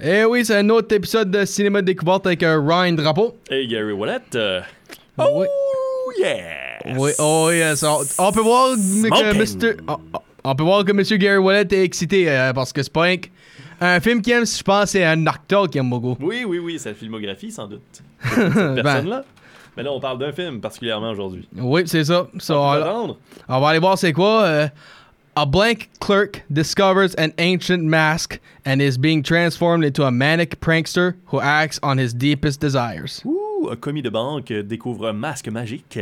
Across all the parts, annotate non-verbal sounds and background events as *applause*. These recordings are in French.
Eh oui, c'est un autre épisode de Cinéma Découverte avec Ryan Drapeau. Hey Gary Wallet. euh, Oui. Oh yes! Oui, oh yes. On, on peut voir que. Mr. On, on peut voir que Monsieur Gary Wallet est excité euh, parce que c'est pas un, film qu'il aime, je pense, c'est un acteur qu'il aime beaucoup. Oui, oui, oui, sa filmographie sans doute. *laughs* Cette Ben. personne-là. Mais là, on parle d'un film particulièrement aujourd'hui. Oui, c'est ça. So, On on va aller voir c'est quoi. euh, a blank clerk discovers an ancient mask and is being transformed into a manic prankster who acts on his deepest desires. Ouh, un commis de banque découvre un masque magique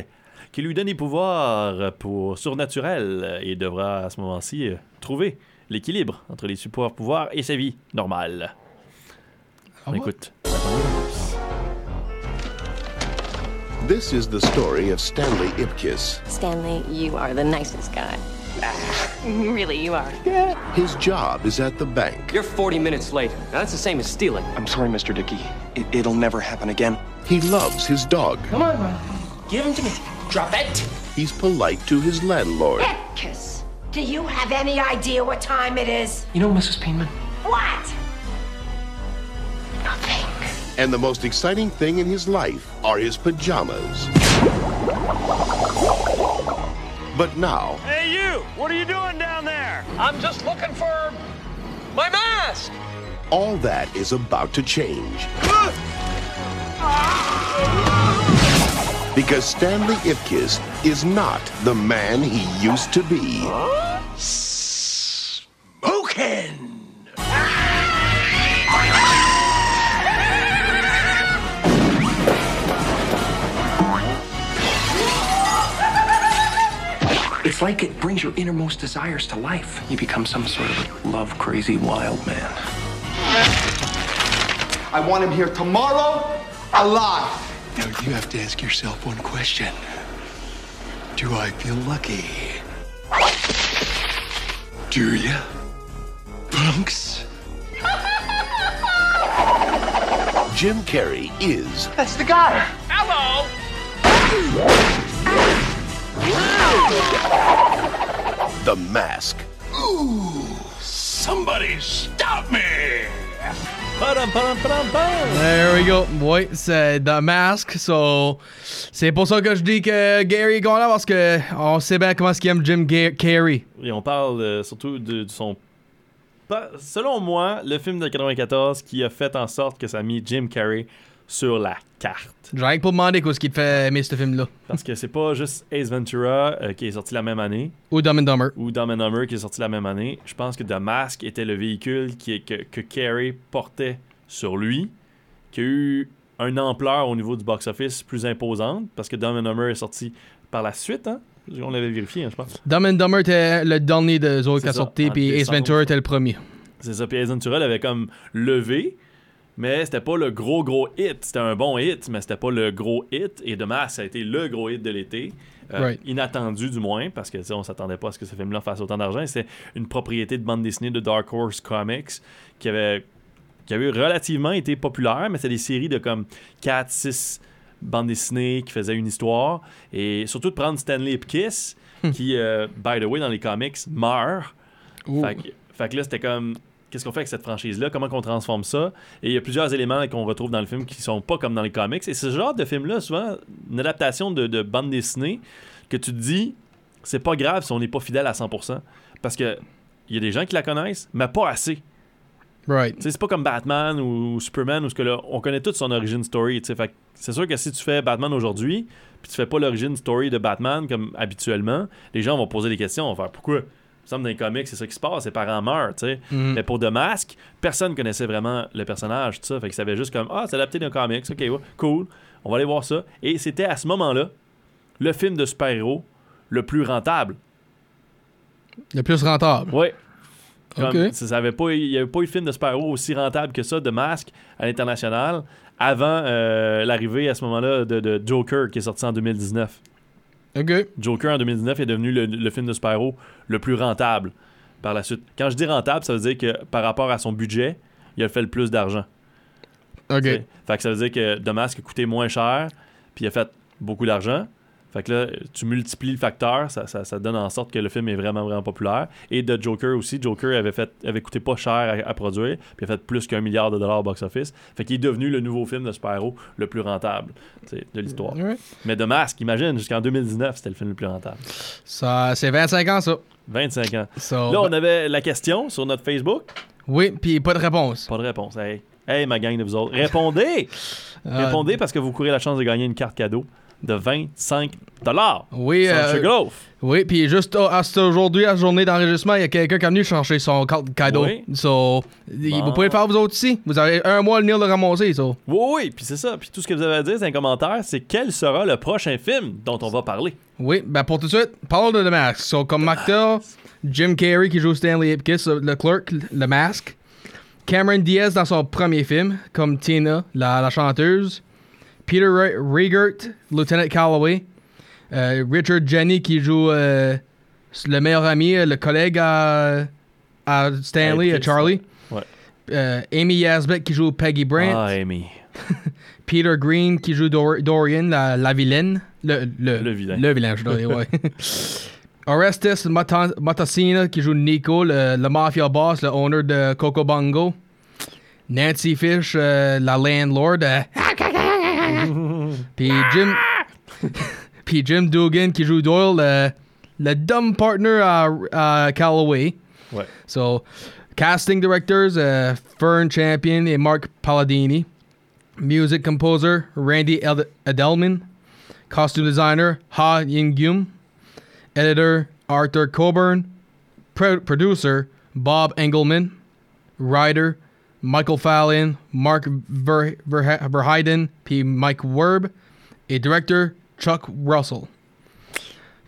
qui lui donne des pouvoirs pour surnaturels et devra à ce moment-ci trouver l'équilibre entre les super pouvoirs et sa vie normale. On ouais? écoute. This is the story of Stanley Ipkiss. Stanley, you are the nicest guy. *laughs* really, you are. Yeah. His job is at the bank. You're 40 minutes late. Now, that's the same as stealing. I'm sorry, Mr. Dickey. It, it'll never happen again. He loves his dog. Come on, bro. Give him to me. Drop it. He's polite to his landlord. Kiss. Do you have any idea what time it is? You know, Mrs. Peenman, What? nothing. And the most exciting thing in his life are his pajamas. But now, Hey, you! What are you doing down there? I'm just looking for my mask. all that is about to change. Because Stanley Ipkiss is not the man he used to be. Smoking! It's like it brings your innermost desires to life. You become some sort of love crazy wild man. I want him here tomorrow, alive. Now you have to ask yourself one question Do I feel lucky? Do ya? Punks? Jim Carrey is That's the guy. Hello! *laughs* the mask. Somebody stop me! There we go. Oui, c'est The Mask. So, c'est pour ça que je dis que Gary est content parce que on sait bien comment est-ce qu'il aime Jim Ga- Carrey. Et on parle euh, surtout de, de son. selon moi, le film de 94 qui a fait en sorte que ça a mis Jim Carrey sur la carte. Pour demander qu'est-ce qui te fait aimer ce film-là. Parce que c'est pas juste Ace Ventura euh, qui est sorti la même année Ou Dumb and Dumber. ou Dumb and Dumber qui est sorti la même année. Je pense que The Mask était le véhicule qui que, que Carrey portait sur lui, qui a eu une ampleur au niveau du box-office plus imposante parce que Dumb and Dumber est sorti par la suite. Hein? On l'avait vérifié, hein, je pense. Dumb and Dumber était le dernier des autres qui a sorti, puis Ace. Ventura était le premier. C'est ça. Puis Ace Ventura l'avait comme levé, mais c'était pas le gros gros hit. C'était un bon hit, mais c'était pas le gros hit. Et Mask, ça a été le gros hit de l'été. Euh, Right. Inattendu du moins, parce que on s'attendait pas à ce que ce film-là fasse autant d'argent. C'est une propriété de bande dessinée de Dark Horse Comics qui avait, qui avait relativement été populaire, mais c'est des séries de comme 4, 6 bandes dessinées qui faisaient une histoire. Et surtout de prendre Stanley Ipkiss, qui, euh, by the way, dans les comics, meurt. Fait que, fait que là, c'était comme. Qu'est-ce qu'on fait avec cette franchise-là? Comment qu'on transforme ça? Et il y a plusieurs éléments qu'on retrouve dans le film qui sont pas comme dans les comics. Et ce genre de film-là, souvent, une adaptation de, de bande dessinée que tu te dis, c'est pas grave si on n'est pas fidèle à 100%. Parce que il y a des gens qui la connaissent, mais pas assez. Right. C'est pas comme Batman ou Superman où ce que là, on connaît toute son origin story. Fait c'est sûr que si tu fais Batman aujourd'hui, puis tu fais pas l'origin story de Batman comme habituellement, les gens vont poser des questions, vont faire pourquoi? Semble dans les comics, c'est ça qui se passe, ses parents meurent, tu sais. Mhm. Mais pour The Mask, personne connaissait vraiment le personnage, tout ça. Fait que ça avait juste comme, ah, c'est adapté d'un comics, ok, ouais, cool, on va aller voir ça. Et c'était à ce moment-là le film de super-héros le plus rentable. Le plus rentable. Ça, ça avait pas, il n'y avait pas eu de film de super-héros aussi rentable que ça, de Mask, à l'international, avant euh, l'arrivée à ce moment-là de, de Joker, qui est sorti en 2019. OK. Joker, en 2019, est devenu le, le film de super-héros le plus rentable par la suite. Quand je dis rentable, ça veut dire que par rapport à son budget, il a fait le plus d'argent. OK. T'sais. Fait que ça veut dire que The Mask a coûté moins cher, puis il a fait beaucoup d'argent. Fait que là, tu multiplies le facteur, ça, ça, ça donne en sorte que le film est vraiment, vraiment populaire. Et de Joker aussi, Joker avait, fait, avait coûté pas cher à, à produire, puis a fait plus qu'un milliard de dollars au box-office. Fait qu'il est devenu le nouveau film de super-héros le plus rentable de l'histoire. Mais de Mask, imagine, jusqu'en 2019, c'était le film le plus rentable. Ça, c'est 25 ans, ça. 25 ans. So, Là, on avait la question sur notre Facebook. Oui, puis pas de réponse. Pas de réponse. Hey, hey ma gang de vous autres, répondez! *laughs* Euh, Répondez parce que vous courez la chance de gagner une carte cadeau de 25 dollars. Oui, euh, oui, puis juste oh, à aujourd'hui, à la journée d'enregistrement, il y a quelqu'un qui est venu chercher son cadeau. Oui. So, Bon. vous pouvez le faire vous autres aussi. Vous avez un mois le venir le ramasser, so. Oui, oui, puis c'est ça. Puis tout ce que vous avez à dire dans les commentaires, c'est quel sera le prochain film dont on va parler? Oui, ben pour tout de suite, parlons de The Mask. So, comme acteur, Jim Carrey qui joue Stanley Ipkiss, le clerk, le Mask. Cameron Diaz dans son premier film, comme Tina, la, la chanteuse. Peter Re- Riegert, Lieutenant Calloway. Euh, Richard Jenny qui joue euh, le meilleur ami, euh, le collègue à, à Stanley, À Charlie. ouais. Amy Yazbek qui joue Peggy Brant. Ah, Amy. *laughs* Peter Green qui joue Dor- Dorian, la, la vilaine. Le, le, Le vilain. Le vilain, je dois dire, ouais. *laughs* Orestes Mata- Matasina qui joue Nico, le, le mafia boss, le owner de Coco Bongo. Nancy Fish, euh, la landlord. euh, *laughs* Puis Jim. *laughs* Puis Jim Dugan qui joue Doyle, le, le dumb partner uh, uh, à, à Calloway. Ouais. So, casting directors, euh, Fern Champion et Mark Palladini. Music composer, Randy Ed- Edelman. Costume designer, Ha Ying-gyum. Editor, Arthur Coburn. Pro- producer, Bob Engelman. Writer, Michael Fallon, Mark Ver- Verhe- Verheiden, puis Mike Werb. Et directeur, Chuck Russell.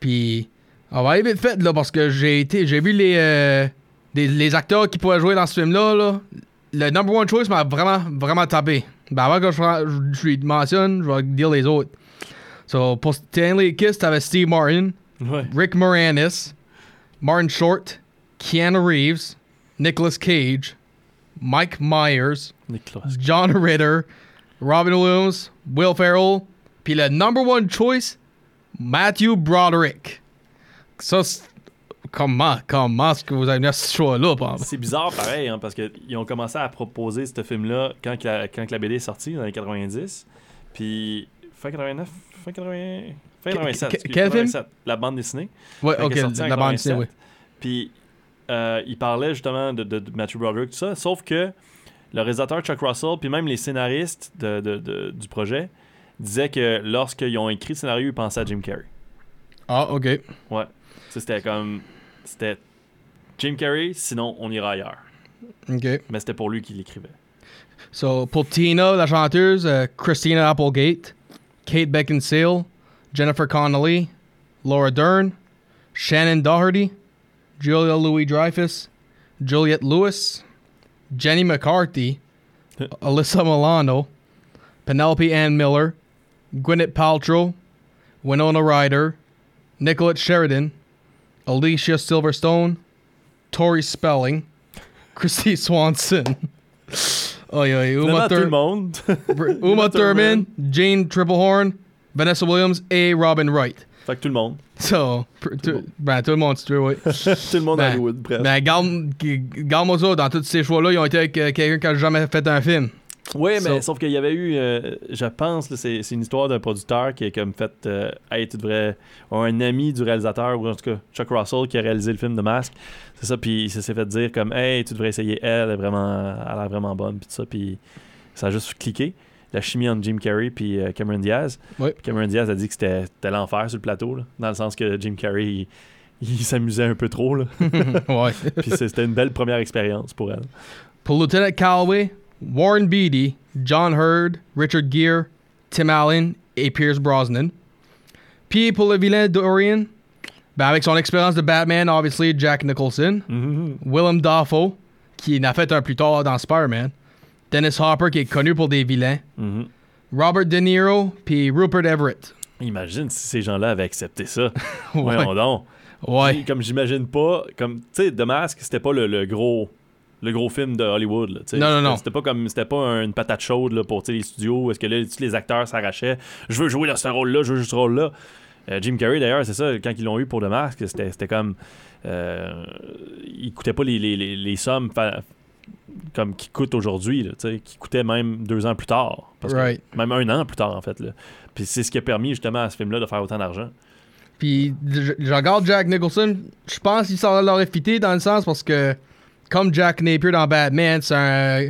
Puis, on va aller vite fait, là, parce que j'ai été, j'ai vu les, euh, des- les acteurs qui pourraient jouer dans ce film-là, là. Le number one choice m'a vraiment, vraiment tapé. Ben, avant que je, je, mentionne, je vais dire les autres. So, pour Stanley Kiss, t'avais Steve Martin, Ouais. Rick Moranis, Martin Short, Keanu Reeves, Nicolas Cage, Mike Myers, Nicolas. John Ritter, Robin Williams, Will Ferrell, puis le number one choice, Matthew Broderick. Ça, comment, comment est-ce que vous avez mis ce choix-là? C'est bizarre pareil, hein, parce qu'ils ont commencé à proposer ce film-là quand, que la, quand que la BD est sortie, dans les 90. Puis, fin 89, fin 80, fin 87. que- excuse, quel film? 87, La bande dessinée. Ouais, ok, la bande dessinée, 87. oui. Puis, euh, il parlait justement de, de- de Matthew Broderick, tout ça. Sauf que le réalisateur Chuck Russell, puis même les scénaristes de- de- de- du projet, disaient que lorsqu'ils ont écrit le scénario, ils pensaient à Jim Carrey. Ah, ok. Ouais. C'était comme. C'était Jim Carrey, sinon on ira ailleurs. Ok. Mais c'était pour lui qu'il l'écrivait. So, pour Tina, la chanteuse, euh, Christina Applegate, Kate Beckinsale, Jennifer Connelly, Laura Dern, Shannon Doherty, Julia Louis-Dreyfus, Juliette Lewis, Jenny McCarthy, *laughs* Alyssa Milano, Penelope Ann Miller, Gwyneth Paltrow, Winona Ryder, Nicolette Sheridan, Alicia Silverstone, Tori Spelling, *laughs* Christy Swanson. *laughs* Oh, yeah, Uma, Thur-. Uma Thurman, Jane Triplehorn, Vanessa Williams et Robin Wright. Fait que tout le monde. So, pr- tout, ben, tout le monde, si tu veux, oui. *laughs* tout le monde à Ben, Hollywood, bref. ben, garde-moi ça, dans tous ces choix-là, ils ont été avec euh, quelqu'un qui a jamais fait un film. Oui, mais So- sauf qu'il y avait eu, euh, je pense, là, c'est c'est une histoire d'un producteur qui a comme fait, euh, hey, tu devrais, ou un ami du réalisateur, ou en tout cas Chuck Russell qui a réalisé le film de Masque. C'est ça, puis il s'est fait dire comme, hey, tu devrais essayer elle, elle est vraiment, elle a l'air vraiment bonne, puis tout ça, puis ça a juste cliqué. La chimie entre Jim Carrey puis euh, Cameron Diaz. Puis Cameron Diaz a dit que c'était l'enfer sur le plateau, là, dans le sens que Jim Carrey, il, il s'amusait un peu trop, là. *laughs* ouais. *laughs* puis c'était une belle première expérience pour elle. Pour Lieutenant Calloway, Warren Beatty, John Hurd, Richard Gere, Tim Allen et Pierce Brosnan. Puis pour le vilain Dorian, ben avec son expérience de Batman, obviously Jack Nicholson. Willem Dafoe, qui en a fait un plus tard dans Spider-Man. Dennis Hopper, qui est connu pour des vilains. Mhm. Robert De Niro, puis Rupert Everett. Imagine si ces gens-là avaient accepté ça. *laughs* Voyons donc. Ouais. Comme j'imagine pas, comme tu sais, The Mask, c'était pas le, le gros le gros film de Hollywood. Là. Non, non, non. C'était pas comme c'était pas un- une patate chaude là, pour les studios. Est-ce que là, tous les acteurs s'arrachaient Je veux jouer dans ce rôle-là, je veux jouer ce rôle-là. Euh, Jim Carrey, d'ailleurs, c'est ça, quand ils l'ont eu pour le masque, c'était c'était comme. Euh, il coûtait pas les, les, les, les sommes fa- comme qui coûtent aujourd'hui, là, tu sais, qui coûtaient même deux ans plus tard. Parce que- Right. même un an plus tard, en fait. Là. Puis c'est ce qui a permis justement à ce film-là de faire autant d'argent. Puis je, regarde Jack Nicholson, je pense qu'il s'en l'aurait fité dans le sens parce que comme Jack Napier dans Batman, c'est un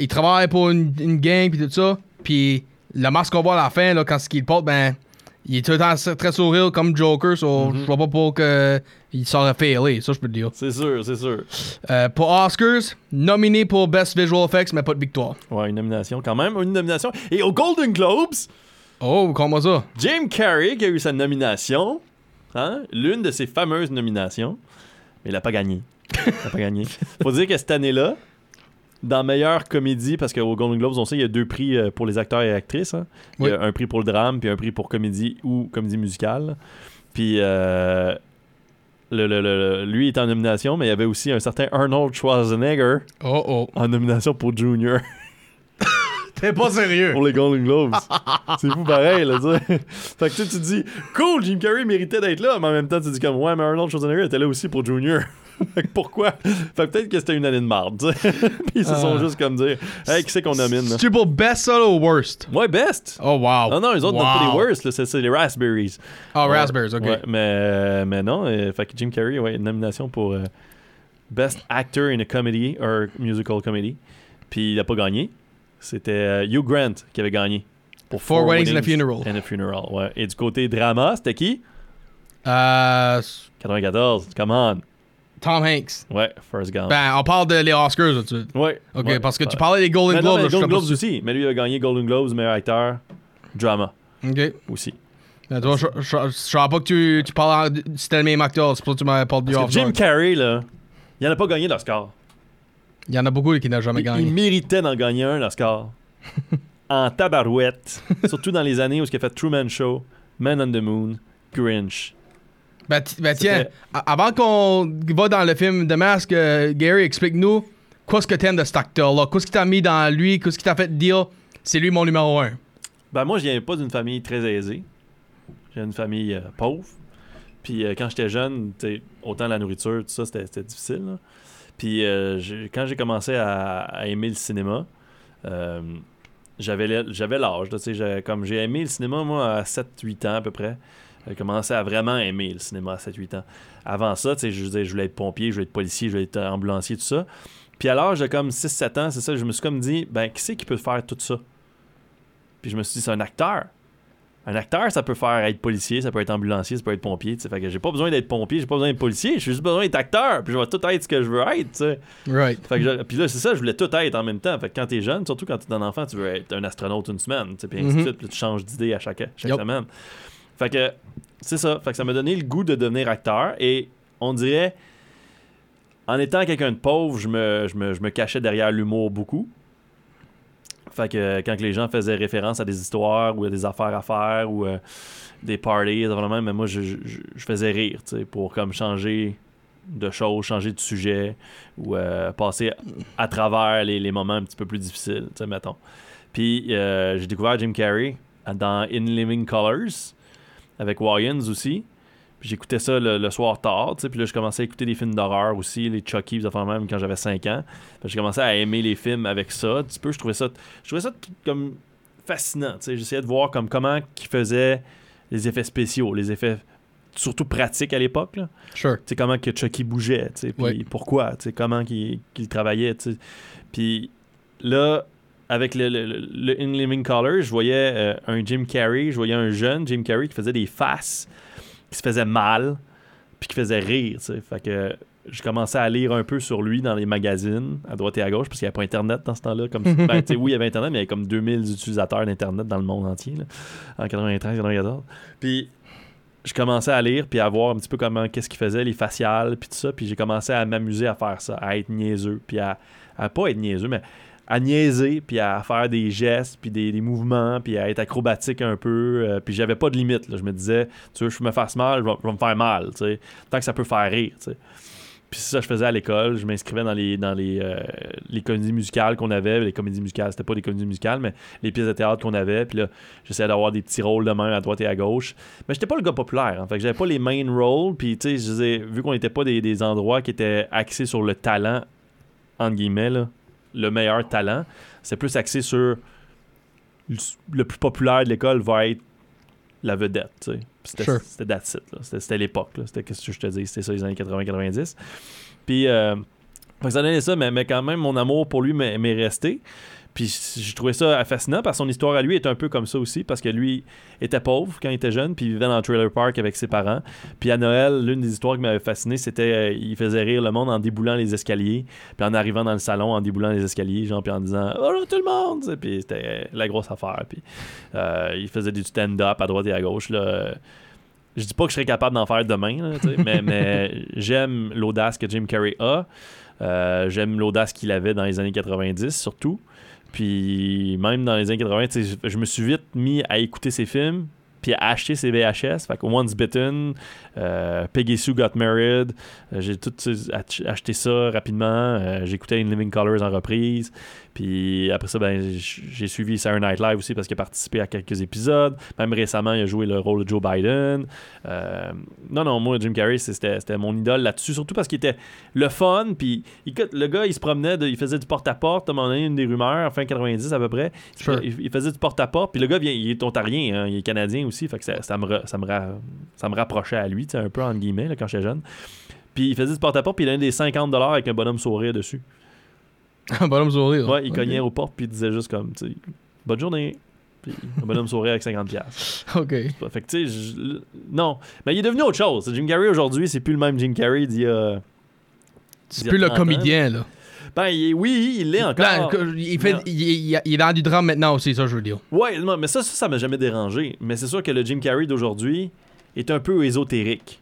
il travaille pour une, une gang puis tout ça, puis le masque qu'on voit à la fin là quand il porte ben il est tout le temps très sourire comme Joker, so je vois pas pour que il s'aurait failé, ça je peux te dire. C'est sûr, c'est sûr. Euh, pour Oscars, nominé pour Best Visual Effects mais pas de victoire. Ouais, une nomination quand même, une nomination. Et aux Golden Globes, Oh, comment ça? Jim Carrey qui a eu sa nomination, hein, l'une de ses fameuses nominations, mais il n'a pas gagné. Il n'a pas gagné. *laughs* Faut dire que cette année-là, dans meilleure comédie, parce qu'au Golden Globes, on sait, il y a deux prix euh, pour les acteurs et actrices. hein. Il y a un prix pour le drame, puis un prix pour comédie ou comédie musicale. Puis euh, le, le- le- lui est en nomination, mais il y avait aussi un certain Arnold Schwarzenegger Oh oh. en nomination pour Junior. T'es pas sérieux. pour les Golden Globes. c'est fou pareil, là, tu. Fait que tu sais, tu te dis, cool, Jim Carrey méritait d'être là, mais en même temps, tu te dis comme, ouais, mais Arnold Schwarzenegger était là aussi pour Junior. *laughs* fait que pourquoi? Fait peut-être que c'était une année de marde. *laughs* Puis ils se sont Ah. juste comme dire, hey, qui c'est qu'on nomine, là? C'est pour Best Solo ou Worst? Ouais, best! Oh wow. Non, non, les autres n'ont pas Wow. les worst, c'est les Raspberries. Ah, Ouais. Raspberries, ok. Ouais, mais, mais non, euh, fait que Jim Carrey, ouais, une nomination pour euh, Best Actor in a Comedy or Musical Comedy. Puis il a pas gagné. C'était euh, Hugh Grant qui avait gagné. Pour Four Weddings and a Funeral. and a Funeral, ouais. Et du côté drama, c'était qui? Euh, 94, come on. Tom Hanks. Ouais, First Gump. Ben, on parle de les Oscars tout de suite. ouais. Ok, ouais. parce que tu parlais des Golden Mais non, Globes. mais là, je Golden pas Globes aussi. Mais lui, il a gagné Golden Globes, meilleur acteur, drama Ok. aussi. Ben, toi, je, savais pas que tu, tu parlais de- c'était le même acteur, c'est pour ça que tu m'avais parlé du que Jim Oscar. Carrey, là, il en a pas gagné l'Oscar. Il y en a beaucoup qui n'ont jamais Il, gagné. il méritait d'en gagner un, l'Oscar. *laughs* en tabarouette. Surtout dans les années où il a fait Truman Show, Man on the Moon, Grinch. Ben, ben, tiens, avant qu'on va dans le film de Masque, euh, Gary, explique-nous quoi ce que t'aimes de cet acteur-là? Qu'est-ce qui t'a mis dans lui? Qu'est-ce qui t'a fait dire c'est lui mon numéro un? Ben moi, je viens pas d'une famille très aisée. J'ai une famille euh, pauvre. Puis euh, quand j'étais jeune, autant la nourriture, tout ça, c'était difficile. là. Puis quand j'ai commencé à, à aimer le cinéma, j'avais l'âge. Comme j'ai aimé le cinéma, moi, à 7-8 ans à peu près. J'ai commencé à vraiment aimer le cinéma à 7-8 ans. Avant ça, tu sais, je, disais, je voulais être pompier, je voulais être policier, je voulais être ambulancier, tout ça. Puis à l'âge de comme 6-7 ans, c'est ça, je me suis comme dit, ben, qui c'est qui peut faire tout ça? Puis je me suis dit, c'est un acteur. Un acteur, ça peut faire être policier, ça peut être ambulancier, ça peut être pompier. tu sais. Fait que j'ai pas besoin d'être pompier, j'ai pas besoin d'être policier, j'ai juste besoin d'être acteur. Puis je vais tout être ce que je veux être. tu sais. Right. Fait que je- puis là, c'est ça, je voulais tout être en même temps. Fait que quand t'es jeune, surtout quand t'es un enfant, tu veux être un astronaute une semaine. tu sais, Puis ainsi de Mhm. suite. Puis tu changes d'idée à chaque, chaque semaine. Fait que c'est ça. Fait que ça m'a donné le goût de devenir acteur. Et on dirait, en étant quelqu'un de pauvre, je me, je me, je me cachais derrière l'humour beaucoup. Fait que quand les gens faisaient référence à des histoires ou à des affaires à faire ou euh, des parties, vraiment, mais moi, je, je, je faisais rire, tu sais, pour comme changer de choses, changer de sujet ou euh, passer à travers les, les moments un petit peu plus difficiles, tu sais, mettons. Puis euh, j'ai découvert Jim Carrey dans In Living Colors avec Wayans aussi. J'écoutais ça le, le soir tard, tu sais, puis là je commençais à écouter des films d'horreur aussi, les Chucky, enfin même quand j'avais 5 ans. J'ai commencé à aimer les films avec ça, un petit peu, je trouvais ça je trouvais ça comme fascinant, tu sais, j'essayais de voir comme comment qu'ils faisaient les effets spéciaux, les effets surtout pratiques à l'époque. Sure. Tu sais, comment que Chucky bougeait, tu sais, puis pourquoi, tu sais, comment qu'il qu'il travaillait, tu sais. Puis là, avec le, le, In Living Color, je voyais euh, un Jim Carrey, je voyais un jeune Jim Carrey qui faisait des faces, qui se faisait mal, puis qui faisait rire. Fait que je commençais à lire un peu sur lui dans les magazines, à droite et à gauche, parce qu'il n'y avait pas Internet dans ce temps-là. Comme, *laughs* ben, oui, il y avait Internet, mais il y avait comme 2000 utilisateurs d'Internet dans le monde entier, là, en 93-94. Puis je commençais à lire puis à voir un petit peu comment qu'est-ce qu'il faisait les faciales puis tout ça puis j'ai commencé à m'amuser à faire ça à être niaiseux puis à, à pas être niaiseux mais à niaiser puis à faire des gestes puis des, mouvements puis à être acrobatique un peu euh, puis j'avais pas de limite là. je me disais tu veux que je me fasse mal je vais, me faire mal tu sais tant que ça peut faire rire tu sais Puis ça que je faisais à l'école. Je m'inscrivais dans les dans les, euh, les comédies musicales qu'on avait. Les comédies musicales, c'était pas des comédies musicales, mais les pièces de théâtre qu'on avait. Puis là, j'essayais d'avoir des petits rôles de main à droite et à gauche. Mais j'étais pas le gars populaire. En fait, j'avais pas les main roles. Puis tu sais, vu qu'on n'était pas des endroits qui étaient axés sur le talent, entre guillemets, là, le meilleur talent, c'est plus axé sur le plus populaire de l'école va être la vedette, C'était Sure. c'était that's it, là. C'était c'était l'époque. C'était qu'est-ce que je te dis, c'était ça les années 80-90. Puis euh, ça donnait ça, mais, mais quand même mon amour pour lui m'est resté. Puis j'ai trouvé ça fascinant parce que son histoire à lui est un peu comme ça aussi parce que lui était pauvre quand il était jeune puis il vivait dans le trailer park avec ses parents. Puis à Noël, l'une des histoires qui m'avait fasciné, c'était euh, il faisait rire le monde en déboulant les escaliers, puis en arrivant dans le salon en déboulant les escaliers, genre puis en disant "Bonjour tout le monde." Puis c'était euh, la grosse affaire. Puis euh, il faisait du stand-up à droite et à gauche là. Je dis pas que je serais capable d'en faire demain, là, mais, *laughs* mais j'aime l'audace que Jim Carrey a. Euh, j'aime l'audace qu'il avait dans les années 90 surtout. Puis même dans les années 80, tu sais, je je me suis vite mis à écouter ses films puis à acheter ses VHS. Fait que Once Bitten, euh, Peggy Sue Got Married, euh, j'ai tout ach- acheté ça rapidement. Euh, J'écoutais In Living Colors en reprise. Puis après ça, ben, j'ai suivi Saturday Night Live aussi parce qu'il a participé à quelques épisodes. Même récemment, il a joué le rôle de Joe Biden. Euh, non, non, moi, Jim Carrey, c'était mon idole là-dessus. Surtout parce qu'il était le fun. Puis écoute, le gars, il se promenait, de- il faisait du porte-à-porte. À un moment donné, une des rumeurs, fin 90 à peu près. Il- Sure. Il, il faisait du porte-à-porte. Puis le gars, il est ontarien, hein, il est canadien aussi. Fait que ça, ça me, ra- ça, me ra- ça me rapprochait à lui, un peu, entre guillemets, là, quand j'étais jeune. Puis il faisait du porte-à-porte, puis il donnait des 50$ avec un bonhomme sourire dessus. *laughs* Un bonhomme sourire. Ouais, il cognait aux portes, puis il disait juste comme, tu sais, bonne journée. Puis un bonhomme sourire avec 50$. piastres. *laughs* Ok. Fait que, tu sais, non. Mais il est devenu autre chose. Jim Carrey aujourd'hui, c'est plus le même Jim Carrey d'il y a. C'est plus le 30 ans. comédien, là. Ben, il est- oui, il l'est encore. Là, il, fait, il, il- il est dans du drame maintenant aussi, ça, je veux dire. Ouais, mais ça, ça, ça m'a jamais dérangé. Mais c'est sûr que le Jim Carrey d'aujourd'hui est un peu ésotérique.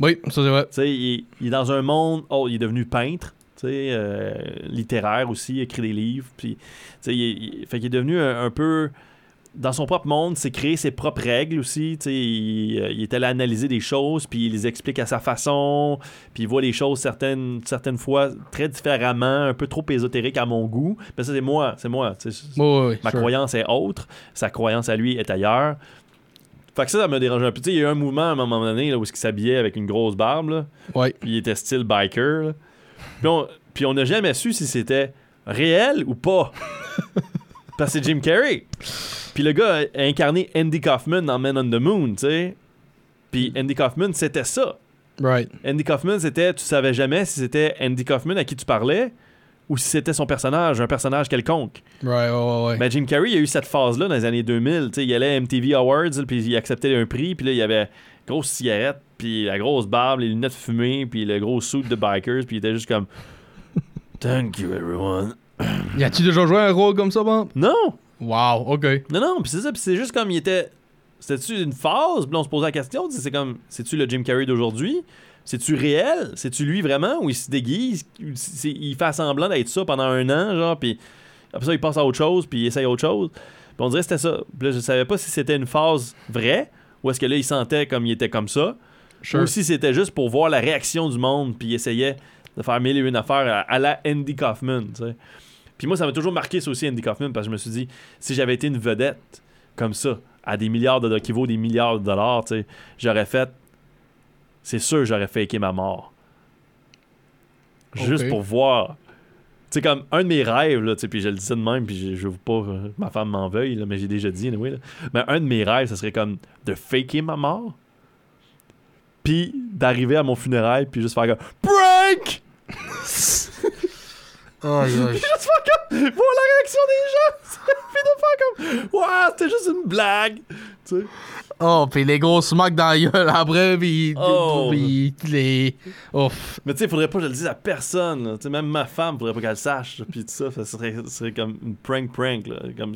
Oui, ça, c'est vrai. Tu sais, il, il est dans un monde. Oh, il est devenu peintre, tu sais, euh, littéraire aussi, il écrit des livres. Puis, tu sais, il, il- fait qu'il est devenu un, un peu. Dans son propre monde, c'est créer ses propres règles aussi. Il, euh, il est allé analyser des choses, puis il les explique à sa façon, puis il voit les choses certaines, certaines fois très différemment, un peu trop ésotérique à mon goût. Mais ça, c'est moi, c'est moi. Oui. Ma croyance est autre, sa croyance à lui est ailleurs. Fait que ça, ça me dérangeait un peu. Tu sais, il y a eu un mouvement à un moment donné là, où il s'habillait avec une grosse barbe, là, Ouais. puis il était style biker. là. Puis on puis on n'a jamais su si c'était réel ou pas. *laughs* Parce que c'est Jim Carrey. Puis le gars a incarné Andy Kaufman dans Men on the Moon, tu sais. Puis Andy Kaufman, c'était ça. Right. Andy Kaufman, c'était, tu savais jamais si c'était Andy Kaufman à qui tu parlais ou si c'était son personnage, un personnage quelconque. Right, ouais, ouais, ouais. Mais Jim Carrey, il a eu cette phase-là dans les années 2000. Tu sais, il allait à MTV Awards, puis il acceptait un prix, puis là, il y avait grosse cigarette, puis la grosse barbe, les lunettes fumées, puis le gros suit de bikers, puis il était juste comme *laughs* Thank you, everyone. Y a-tu déjà joué un rôle comme ça, Bob? Non! Wow, ok. Non, non, puis c'est ça, puis c'est juste comme il était. C'était-tu une phase? Puis on se posait la question, c'est comme, c'est-tu le Jim Carrey d'aujourd'hui? C'est-tu réel? C'est-tu lui vraiment? Ou il se déguise? Il fait semblant d'être ça pendant un an, genre, puis après ça, il passe à autre chose, puis il essaye autre chose. Puis on dirait que c'était ça. Puis là, je savais pas si c'était une phase vraie, ou est-ce que là, il sentait comme il était comme ça, Sure. ou si c'était juste pour voir la réaction du monde, puis il essayait de faire mille et une affaires à, à la Andy Kaufman, tu sais. Puis moi, ça m'a toujours marqué ça aussi, Andy Kaufman, parce que je me suis dit, si j'avais été une vedette comme ça, à des milliards de dollars, qui vaut des milliards de dollars, tu sais, j'aurais fait. C'est sûr, j'aurais faké ma mort. Juste pour voir. Tu sais, comme un de mes rêves, là, tu sais, puis je le disais de même, puis je, je veux pas euh, ma femme m'en veuille, là, mais j'ai déjà dit, anyway, là. Mais un de mes rêves, ça serait comme de faker ma mort, puis d'arriver à mon funérail, puis juste faire comme *laughs* Prank! juste faire comme voir la réaction des gens. *laughs* Puis de faire comme c'était juste une blague. Tu sais. Oh, pis les gros smacks dans la gueule après, pis, Oh. pis les... Ouf. mais tu sais faudrait pas que je le dise à personne tu sais même ma femme faudrait pas qu'elle le sache puis tout ça ça serait, ça serait comme une prank prank là. Comme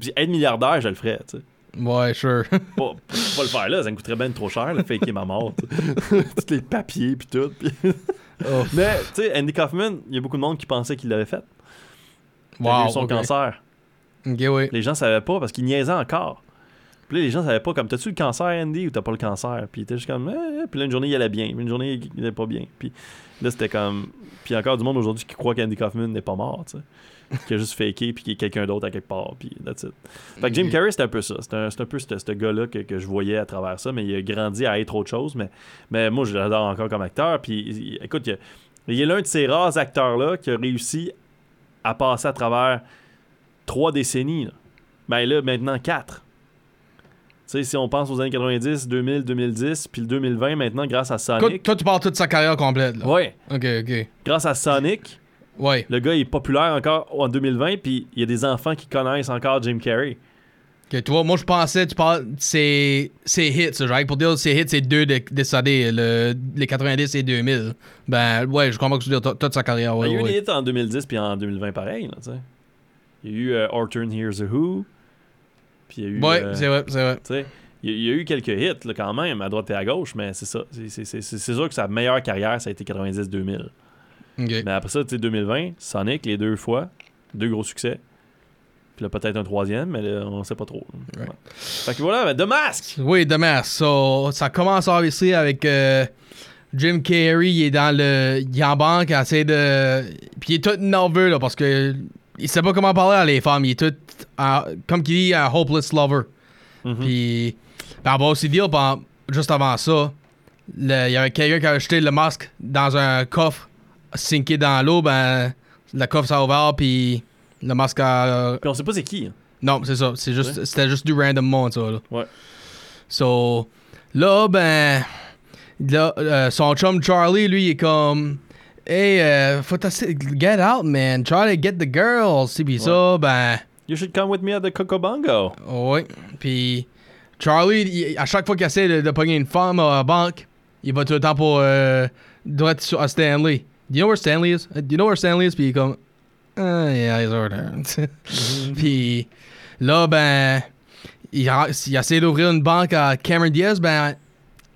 puis être milliardaire je le ferais tu sais. Ouais, sure. *laughs* pas, pas le faire là ça me coûterait bien trop cher de faker ma mort *laughs* tous les papiers puis tout puis- Ouf. mais tu sais Andy Kaufman il y a beaucoup de monde qui pensait qu'il l'avait fait. Il a Wow, eu son cancer. Les gens savaient pas parce qu'il niaisait encore Puis là, les gens savaient pas, comme, t'as-tu le cancer, Andy, ou t'as pas le cancer? Puis était juste comme, Eh, puis là, une journée, il allait bien, une journée, il allait pas bien. Puis là, c'était comme. Puis encore du monde aujourd'hui qui croit qu'Andy Kaufman n'est pas mort, tu sais. Qui a juste faké, puis qui est quelqu'un d'autre à quelque part, puis that's it. Fait que Jim Carrey, c'était un peu ça. C'était un, un peu ce gars-là que, que je voyais à travers ça, mais il a grandi à être autre chose. Mais, mais moi, je l'adore encore comme acteur. Puis écoute, il, il est l'un de ces rares acteurs-là qui a réussi à passer à travers trois décennies. Là. Ben là, maintenant quatre. Tu sais, si on pense aux années 90, 2000, 2010, puis le 2020 maintenant, grâce à Sonic. toi, tu parles toute sa carrière complète. Là. Ouais, Ok, ok. grâce à Sonic, Ouais. le gars est populaire encore en 2020, puis il y a des enfants qui connaissent encore Jim Carrey. Ok, tu vois, moi, je pensais, tu parles, c'est c'est hits, genre, pour dire c'est hits, c'est deux de- décédés, le, les 90 et 2000. Ben, ouais, je comprends que tu veux dire toute- sa carrière. Ouais, Ben, il y a eu ouais. des hits en 2010 puis en 2020 pareil, là, tu sais. Il y a eu euh, Arthur Here's a Who. Puis il y a eu. Ouais, euh, c'est vrai, c'est vrai. il y, a- il y a eu quelques hits là, quand même, à droite et à gauche, mais c'est ça. C'est- sûr que sa meilleure carrière, ça a été 90-2000. Ok. Mais après ça, tu sais, 2020, Sonic, les deux fois, deux gros succès. Puis là, peut-être un troisième, mais là, on sait pas trop. Ouais. Fait que voilà, ben, The Mask! Oui, The Mask. So, ça commence obviously avec euh, Jim Carrey, il est dans le. Il est en banque, il essaie de. Puis il est tout nerveux, là, parce que. Il sait pas comment parler à les femmes. Il est tout. comme qu'il dit, un hopeless lover. Puis. Ben, on va aussi dire, ben, juste avant ça, le- il y avait quelqu'un qui a acheté le masque dans un coffre, sinké dans l'eau, ben. Le coffre s'est ouvert, puis. Le masque a. Puis on sait pas c'est qui. hein. Non, c'est ça. C'est juste, Ouais. C'était juste du random monde, ça. Là. Ouais. So, là, ben. Là, euh, son chum Charlie, lui, il est comme. Hey, euh, faut get out, man. Try to get the girls. Si, pis ça, ben. You should come with me at the Coco Bongo. Ouais. Puis, Charlie, il- à chaque fois qu'il essaie de, de pogner une femme à la banque, il va tout le temps pour. Euh, droit sur à Stanley. Do you know where Stanley is? Do you know where Stanley is? Puis il est comme. Ah, yeah, he's over there. *laughs* Puis là, ben. Il, a- il essaie d'ouvrir une banque à Cameron Diaz, ben.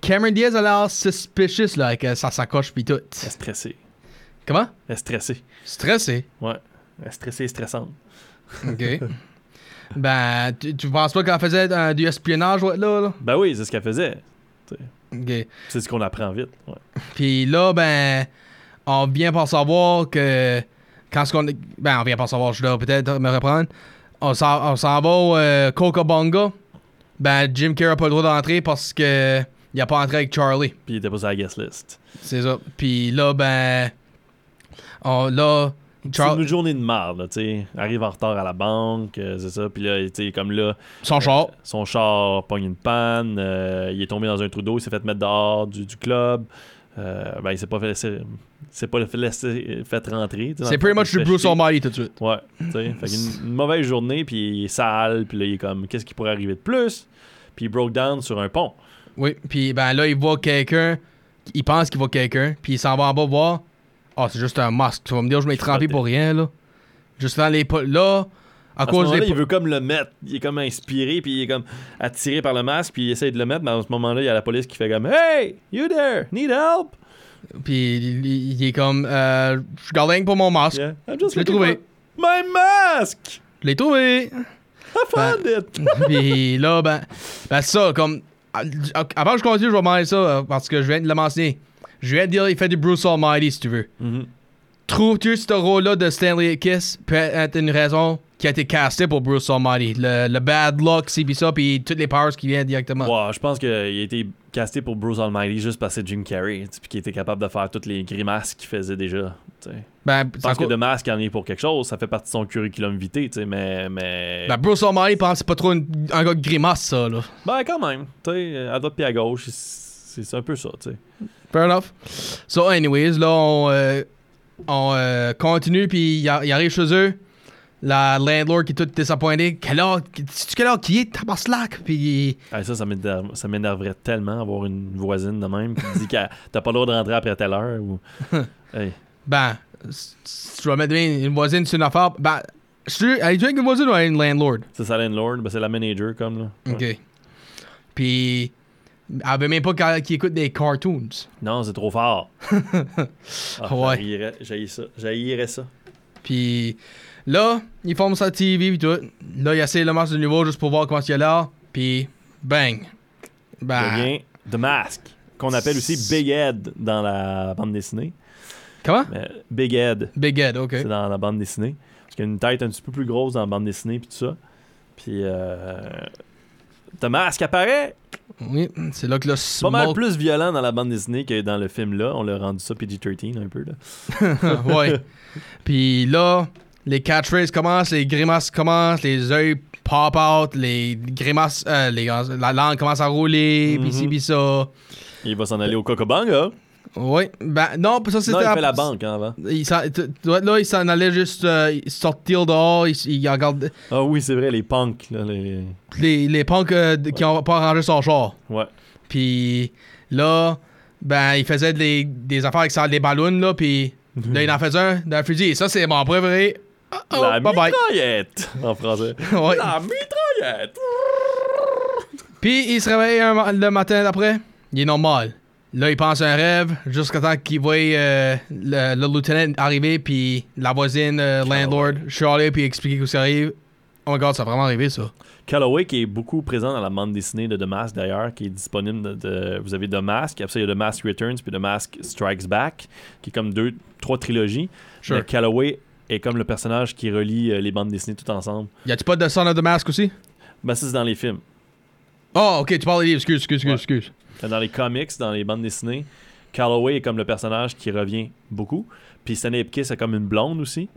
Cameron Diaz a l'air suspicious, là, avec sa sacoche pis tout. Stressée. Comment? Elle est stressée. Stressé. Ouais. Elle est stressée et stressante. OK. *laughs* ben, tu, tu penses pas qu'elle faisait euh, du espionnage, là, là? Ben oui, c'est ce qu'elle faisait. OK. C'est ce qu'on apprend vite. Ouais. Puis là, ben, on vient par savoir que quand ce qu'on. Ben, on vient par savoir, je dois peut-être me reprendre. On s'en va au euh, Coca Bonga. Ben, Jim Carrey a pas le droit d'entrer parce que il a pas entré avec Charlie. Puis il était pas sur la guest list. C'est ça. Puis là, ben. On, là. C'est une journée de merde, tu sais. Arrive en retard à la banque, euh, c'est ça. Puis là, tu sais, comme là, son char. son char pogne une panne, euh, il est tombé dans un trou d'eau, il s'est fait mettre dehors du, du club. Euh, ben, il s'est pas fait laisser, il s'est pas fait, laisser, fait rentrer. C'est pretty much du Bruce. Almighty tout de suite. Ouais, tu sais. fait qu'une- une mauvaise journée, puis il est sale, puis là, il est comme, qu'est-ce qui pourrait arriver de plus? Puis il broke down sur un pont. Oui. Puis ben là, il voit quelqu'un. Il pense qu'il voit quelqu'un. Puis il s'en va en bas voir. Ah, c'est juste un masque. Tu vas me dire, je m'ai trempé pour rien, là. Juste dans les. po- Là, à, cause des. il veut comme le mettre. Il est comme inspiré, puis il est comme attiré par le masque, puis il essaie de le mettre, mais à ce moment-là, il y a la police qui fait comme Hey, you there, need help? Puis il, il- il est comme. Euh, je garde rien pour mon masque. Yeah. Je l'ai trouvé. My mask! Je l'ai trouvé. I found it! *laughs* Puis là, ben. Ben, ça, comme. Avant que je continue, je vais demander ça euh, parce que je viens de le mentionner. Je de dire, il fait du Bruce Almighty, si tu veux. Mhm. Trouves-tu ce rôle-là de Stanley Kiss peut être une raison qui a été castée pour Bruce Almighty? Le, le bad luck, c'est pis ça, puis toutes les powers qui viennent directement. Ouais, je pense qu'il a été casté pour Bruce Almighty juste parce que c'est Jim Carrey, puis qu'il était capable de faire toutes les grimaces qu'il faisait déjà. Ben, pense que de masque en est pour quelque chose, ça fait partie de son curriculum vitae, tu sais, mais. mais... ben, Bruce Almighty pense c'est pas trop une- un gars de grimace, ça, là. Ben, quand même, tu sais, à droite puis à gauche, c'est un peu ça, tu sais. Fair enough. So, anyways, là, on, euh, on euh, continue, puis il arrive chez eux. La landlord qui est toute disappointée. Quelle heure, sais-tu quelle heure qui est, tabarnak? Puis, Ah, ça, ça m'énerve- ça m'énerverait tellement avoir une voisine de même qui dit que *laughs* t'as pas le droit de rentrer après telle heure. Ou... *laughs* Hey. ben, si tu vas mettre une voisine sur une affaire, ben, je elle est avec une voisine ou une landlord? C'est ça, landlord, ben, c'est la manager, comme là. Ouais. OK. Puis, elle veut même pas qu'il écoute des cartoons. Non, c'est trop fort. *laughs* ah, Ouais. j'haïrais- ça. J'haïrais ça. Puis là, il forme sa TV puis tout. Là, il essaie le match de nouveau juste pour voir comment il a l'air. Puis bang. Ben, devient The Mask, qu'on appelle aussi Big Ed dans la bande dessinée. comment? Mais Big Ed, Big Ed, ok. c'est dans la bande dessinée. Parce qu'il a une tête un petit peu plus grosse dans la bande dessinée, puis tout ça. Puis euh, The Mask apparaît. Oui, c'est là que le Pas mal smoke- plus violent dans la bande dessinée que dans le film là. On l'a rendu ça PG-13 un peu là. *laughs* ouais. Puis là, les catchphrases commencent, les grimaces commencent, les yeux pop out, les grimaces, euh, les, la langue commence à rouler, Mhm. pis ci, pis ça. Il va s'en aller au Cocobanga. Oui, ben non, ça c'était. Non, il fait la banque hein, avant. Il là, il s'en allait juste euh, sortir dehors, il, il regarde Ah oui, c'est vrai, les punks. Là, les... les, les punks euh, qui ont pas rangé son char. Ouais. Puis là, ben, il faisait des, des affaires avec ça, des ballons, là, puis *laughs* là, il en faisait un d'un fusil. Et ça, c'est mon préféré. Oh, oh, la bye bye. mitraillette en français. *laughs* Ouais. La mitraillette. Puis il se réveille un le matin d'après, il est normal. Là, il pense à un rêve jusqu'à temps qu'il voit euh, le, le lieutenant arriver, puis la voisine, euh, landlord, chialer, puis expliquer ce qui arrive. Oh my god, ça a vraiment arrivé, ça. Calloway qui est beaucoup présent dans la bande dessinée de The Mask d'ailleurs, qui est disponible. De, de- vous avez The Mask, après ça il y a The Mask Returns puis The Mask Strikes Back, qui est comme deux, trois trilogies. Sure. Mais Calloway est comme le personnage qui relie euh, les bandes dessinées tout ensemble. Y a-tu pas de Son of the Mask aussi? Ben ça c'est dans les films. Oh, ok, tu parles des livres, excuse, excuse, excuse, Ouais. excuse. Dans les comics, dans les bandes dessinées, Calloway est comme le personnage qui revient beaucoup. Puis Stanley Ipkiss est comme une blonde aussi.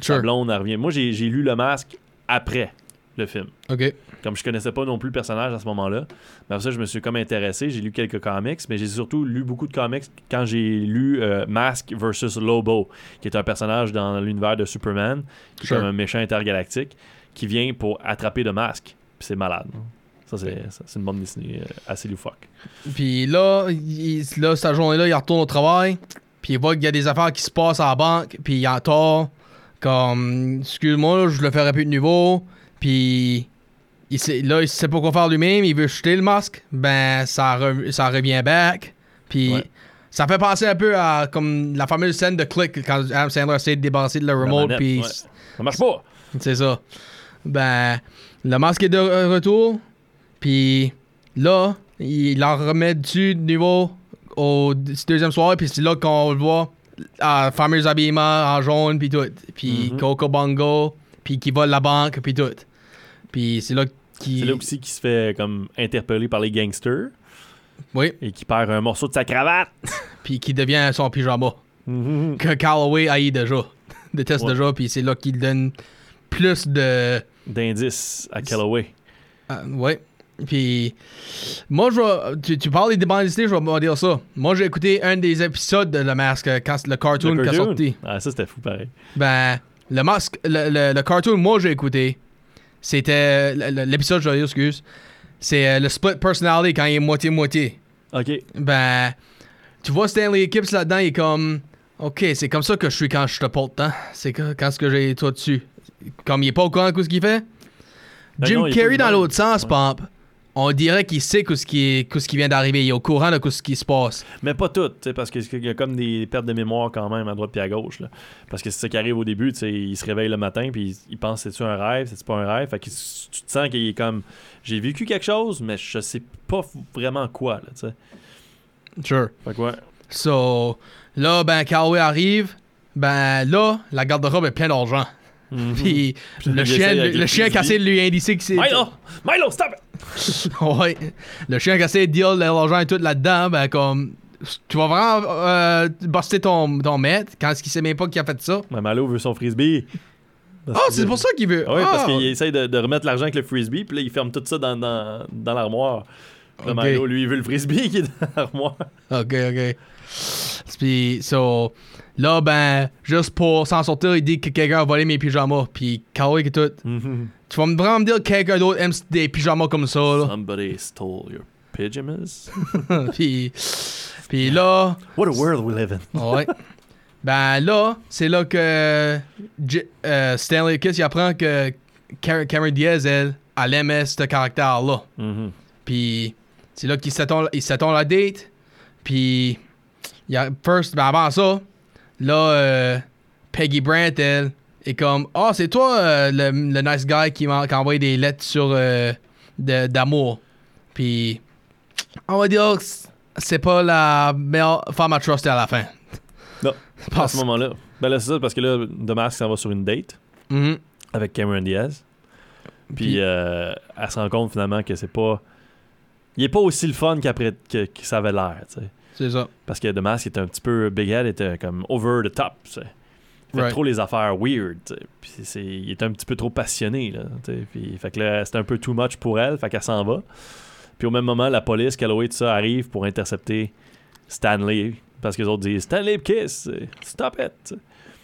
Sure. blonde elle revient. Moi j'ai lu Le Masque après le film. Ok. Comme je connaissais pas non plus le personnage à ce moment-là, mais après ça, je me suis comme intéressé. J'ai lu quelques comics, mais j'ai surtout lu beaucoup de comics quand j'ai lu euh, Mask vs. Lobo, qui est un personnage dans l'univers de Superman, qui est comme un méchant intergalactique, qui vient pour attraper de Mask. Puis c'est malade. Ça, c'est une bande dessinée euh, assez loufoque. Puis là, il, là, cette journée-là, il retourne au travail. Puis il voit qu'il y a des affaires qui se passent à la banque. Puis il entend comme Excuse-moi, je le ferai plus de nouveau. Puis il sait, là, il sait pas quoi faire lui-même. Il veut jeter le masque. Ben, ça, re- ça revient back. Puis Ouais. ça fait penser un peu à comme la fameuse scène de Click quand Adam Sandler essaie de débarrasser de la remote. Puis ouais. Ça marche pas! c'est ça. Ben, le masque est de retour. Puis là, il en remet dessus de nouveau au deuxième soir. Puis c'est là qu'on le voit, à fameux habillement en jaune, puis tout. Puis Mhm. Coco Bongo, puis qui vole la banque, puis tout. Puis c'est là qu'il. C'est là aussi qu'il se fait comme interpeller par les gangsters Oui, et qui perd un morceau de sa cravate. *laughs* puis qui devient son pyjama. Mhm. Que Calloway haït déjà. *laughs* Déteste Ouais. déjà, puis c'est là qu'il donne plus de. D'indices à Calloway. Ah, ouais. Puis, moi, je vais. Tu, tu parles des bandes dessinées, je vais dire ça. Moi, j'ai écouté un des épisodes de Le Masque, quand le cartoon, Le qui a sorti. Ah, ça c'était fou pareil. Ben, le masque, le, le, le cartoon, moi, j'ai écouté. C'était. L'épisode, je vais dire, excuse. C'est euh, le split personality quand il est moitié-moitié. Ok. Ben, tu vois Stanley Eclipse là-dedans, il est comme. Ok, c'est comme ça que je suis quand je te porte, hein. C'est que- quand ce que j'ai toi dessus? Comme il est pas au courant de ce qu'il fait? Ben Jim Carrey dans l'autre sens, Ouais. Pomp. On dirait qu'il sait ce qui, est- ce qui vient d'arriver. Il est au courant de ce qui se passe. Mais pas tout, tu sais, parce qu'il y a comme des pertes de mémoire quand même à droite et à gauche. Là. Parce que c'est ça qui arrive au début, il se réveille le matin puis il, il pense c'est-tu un rêve, c'est-tu pas un rêve? Fait que tu te sens qu'il est comme j'ai vécu quelque chose, mais je sais pas vraiment quoi, là. Sure. Fait que ouais. So, là, ben, Calloway arrive. Ben, là, la garde-robe est pleine d'argent. Puis, Puis le il chien, le, chien cassé de lui indiquer que c'est. Milo! Milo, stop it! *laughs* ouais. Le chien cassé de deal l'argent et tout là-dedans, ben, comme. Tu vas vraiment euh, buster ton, ton maître quand est-ce qu'il sait même pas qui a fait ça. Mais Malo veut son frisbee. Ah, c'est pour ça qu'il veut. Oui, parce Ah. qu'il essaye de, de remettre l'argent avec le frisbee, puis là, il ferme tout ça dans, dans, dans l'armoire. Là, Ok. Milo, lui, il veut le frisbee *laughs* qui est dans l'armoire. Ok, ok. Puis, so, là, ben, juste pour s'en sortir, il dit que quelqu'un a volé mes pyjamas. Puis, Calloway et tout. Tu vas me vraiment me dire que quelqu'un d'autre aime des pyjamas comme ça, là. Somebody stole your pyjamas? *laughs* puis, puis là, What a world we live in. ouais. Ben là, c'est là que J- euh, Stanley Kiss il apprend que Car- Cameron Diaz, elle, elle aimait ce caractère-là. Mhm. Puis c'est là qu'il s'attend il s'attend la date. Puis il y a first ben avant ça, là euh, Peggy Brandt elle est comme "Ah, c'est toi euh, le, le nice guy qui m'a qui envoyé des lettres sur euh, de- d'amour." Puis, on va dire que c'est pas la meilleure femme à truster à la fin. Non, *laughs* à ce moment-là. Ben là, c'est ça, parce que là, Mask s'en va sur une date Mhm. avec Cameron Diaz. Puis Puis- euh, elle se rend compte finalement que c'est pas. Il est pas aussi le fun qu'après que, que ça avait l'air, tu sais. C'est ça. Parce que The Mask était un petit peu big head, était comme over the top. Il fait Right. trop les affaires weird. Puis c'est, il est un petit peu trop passionné, là. Puis fait que là, c'était un peu too much pour elle, fait qu'elle s'en va. Puis au même moment, la police, Calloway, tout ça, arrive pour intercepter Stanley. Parce que les autres disent Stanley Kiss, stop it.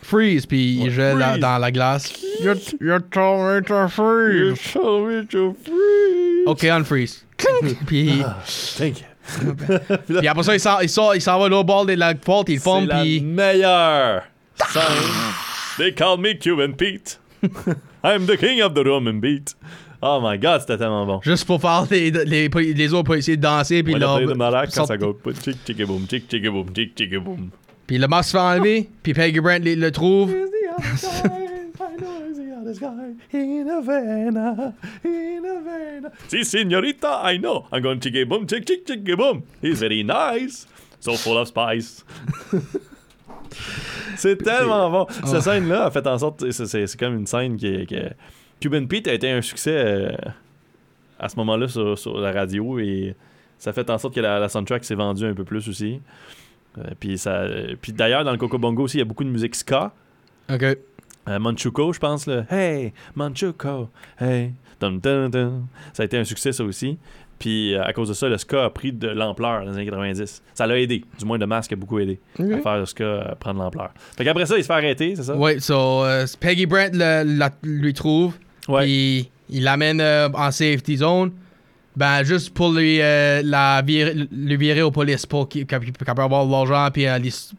Freeze, puis il gèle dans la glace. You, you told me to freeze. told me to freeze. OK, unfreeze. puis, Thank you. Puis après ça, il s'en, il sort, il s'en va au bord de la porte, il C'est forme, la puis... meilleure scène. They call me Cuban Pete. I'm the king of the rum and beat. Oh my god, c'était tellement bon. Juste pour faire les, les, les autres policiers danser, puis là... de marac quand ça go. Chick, chick, boom, chick, chick, boom, chick, chick, boom. Puis le masque se fait enlever, puis Peggy Brent le, trouve. Si, señorita, I know. I'm going chick, boom, chick, chick, chick, boom. He's very nice. So full of spice. *laughs* c'est tellement bon. Cette scène-là a fait en sorte. C'est, comme une scène qui Cuban Pete a été un succès euh, à ce moment-là sur, sur la radio et ça a fait en sorte que la, la soundtrack s'est vendue un peu plus aussi. Euh, puis, ça, puis d'ailleurs, dans le Coco Bongo aussi, il y a beaucoup de musique ska. OK. Euh, Manchuko, je pense, là. Hey, Manchuko, hey. Dun, dun, dun. Ça a été un succès, ça aussi. Puis euh, à cause de ça, le ska a pris de l'ampleur dans les années 90. Ça l'a aidé. Du moins, le masque a beaucoup aidé à faire le ska euh, prendre l'ampleur. Fait qu'après ça, il se fait arrêter, c'est ça? Ouais, so, euh, Peggy Brent le- la- lui trouve, Ouais. puis il l'amène euh, en safety zone, ben juste pour lui, la virer, lui virer aux polices pour qu'il puisse avoir de l'argent puis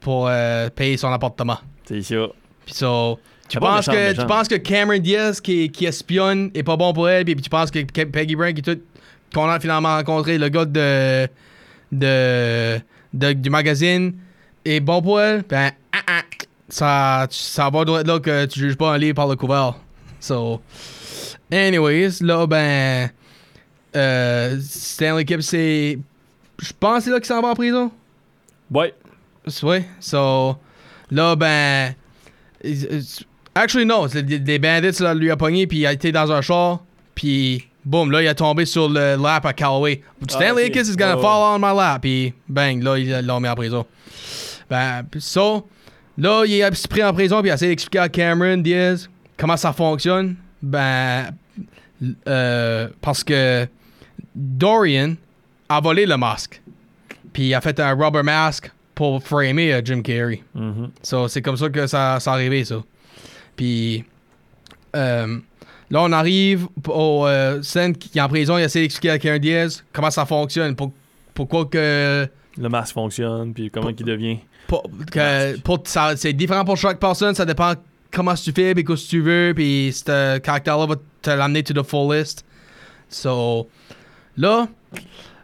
pour payer son appartement. C'est ça. Puis so, tu penses méchant, que méchant. tu penses que Cameron Diaz qui, qui espionne est pas bon pour elle, puis tu penses que Peggy Brent qui tout qu'on a finalement rencontré le gars de, de, de- du magazine est bon pour elle, ben ah, ah, ça ça va doit être là que tu juges pas un livre par le couvert. So, anyways, là ben euh, Stanley Kip c'est je pense que c'est là qu'il s'en va en prison? Ouais. Ouais, so là ben actually no, c'est des, bandits là, lui a pogné puis il a été dans un char puis boum là il a tombé sur le lap à Callaway. Stanley Ah. Kiss is gonna Ouais, fall on my lap puis bang là il l'a mis en prison. Ben so là il est pris en prison puis il a essayé d'expliquer à Cameron Diaz comment ça fonctionne. Ben euh, parce que Dorian a volé le masque. Puis il a fait un rubber mask pour framer euh, Jim Carrey. Mhm. So, c'est comme ça que ça, ça arrivé, ça. Puis euh, là, on arrive au euh, scène qui est en prison. Il essaie d'expliquer à Karen Diaz comment ça fonctionne. Pour, pourquoi que. Le masque fonctionne, puis comment il devient. pour- que- pour- ça- c'est différent pour chaque personne. Ça dépend comment tu fais, puis qu'est-ce que tu veux. Puis ce caractère-là va te l'amener to the fullest. So, là,